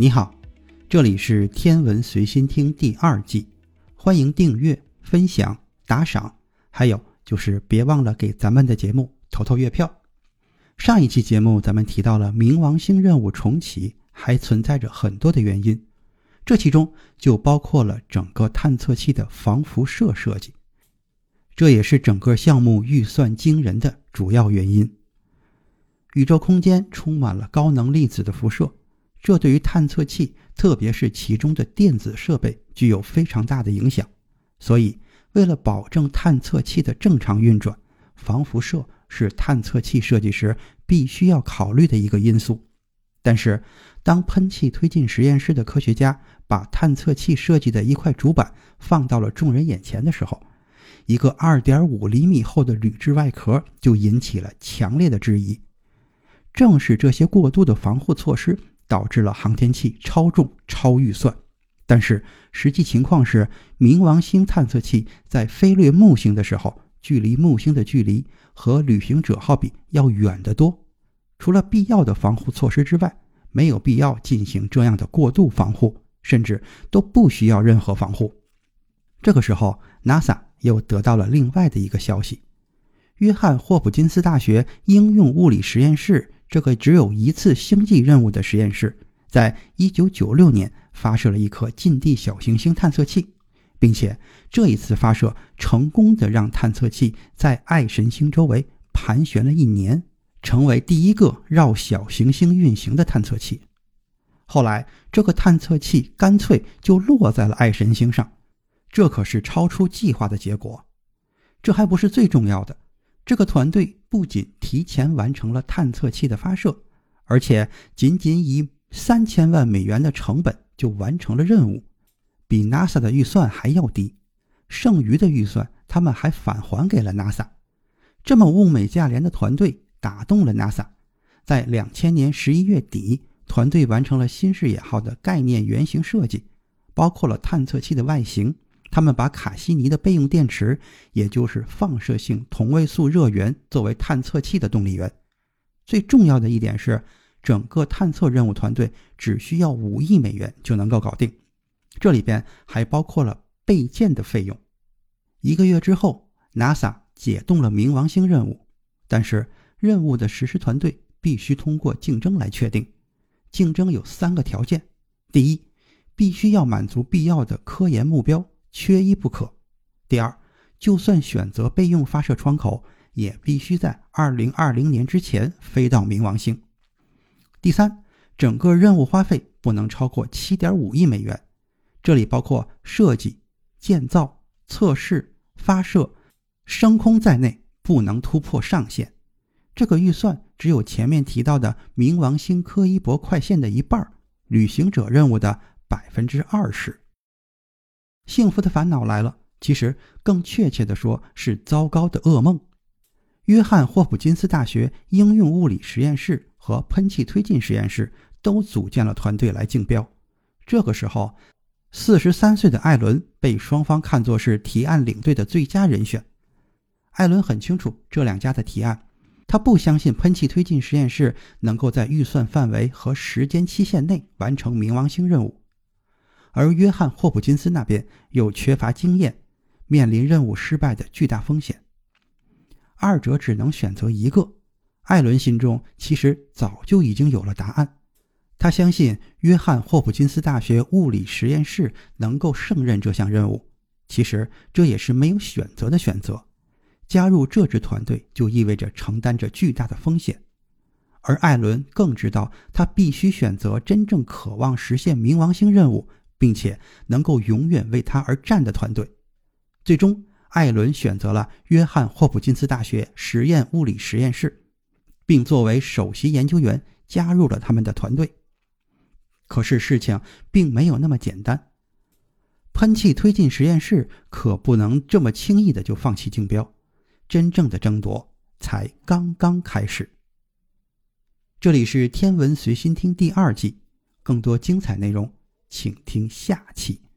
你好，这里是《天文随心听》第二季，欢迎订阅、分享、打赏，还有就是别忘了给咱们的节目投投月票。上一期节目咱们提到了冥王星任务重启，还存在着很多的原因，这其中就包括了整个探测器的防辐射设计，这也是整个项目预算惊人的主要原因。宇宙空间充满了高能粒子的辐射。这对于探测器，特别是其中的电子设备，具有非常大的影响。所以，为了保证探测器的正常运转，防辐射是探测器设计时必须要考虑的一个因素。但是，当喷气推进实验室的科学家把探测器设计的一块主板放到了众人眼前的时候，一个2.5厘米厚的铝制外壳就引起了强烈的质疑。正是这些过度的防护措施。导致了航天器超重、超预算，但是实际情况是，冥王星探测器在飞掠木星的时候，距离木星的距离和旅行者号比要远得多。除了必要的防护措施之外，没有必要进行这样的过度防护，甚至都不需要任何防护。这个时候，NASA 又得到了另外的一个消息：约翰霍普金斯大学应用物理实验室。这个只有一次星际任务的实验室，在1996年发射了一颗近地小行星探测器，并且这一次发射成功的让探测器在爱神星周围盘旋了一年，成为第一个绕小行星运行的探测器。后来，这个探测器干脆就落在了爱神星上，这可是超出计划的结果。这还不是最重要的。这个团队不仅提前完成了探测器的发射，而且仅仅以三千万美元的成本就完成了任务，比 NASA 的预算还要低。剩余的预算他们还返还给了 NASA。这么物美价廉的团队打动了 NASA。在两千年十一月底，团队完成了新视野号的概念原型设计，包括了探测器的外形。他们把卡西尼的备用电池，也就是放射性同位素热源，作为探测器的动力源。最重要的一点是，整个探测任务团队只需要五亿美元就能够搞定，这里边还包括了备件的费用。一个月之后，NASA 解冻了冥王星任务，但是任务的实施团队必须通过竞争来确定。竞争有三个条件：第一，必须要满足必要的科研目标。缺一不可。第二，就算选择备用发射窗口，也必须在二零二零年之前飞到冥王星。第三，整个任务花费不能超过七点五亿美元，这里包括设计、建造、测试、发射、升空在内，不能突破上限。这个预算只有前面提到的冥王星柯伊伯快线的一半，旅行者任务的百分之二十。幸福的烦恼来了，其实更确切的说是糟糕的噩梦。约翰霍普金斯大学应用物理实验室和喷气推进实验室都组建了团队来竞标。这个时候，四十三岁的艾伦被双方看作是提案领队的最佳人选。艾伦很清楚这两家的提案，他不相信喷气推进实验室能够在预算范围和时间期限内完成冥王星任务。而约翰霍普金斯那边又缺乏经验，面临任务失败的巨大风险。二者只能选择一个。艾伦心中其实早就已经有了答案，他相信约翰霍普金斯大学物理实验室能够胜任这项任务。其实这也是没有选择的选择。加入这支团队就意味着承担着巨大的风险，而艾伦更知道他必须选择真正渴望实现冥王星任务。并且能够永远为他而战的团队，最终，艾伦选择了约翰霍普金斯大学实验物理实验室。并作为首席研究员加入了他们的团队。可是事情并没有那么简单，喷气推进实验室可不能这么轻易的就放弃竞标，真正的争夺才刚刚开始。这里是天文随心听第二季，更多精彩内容，请听下期。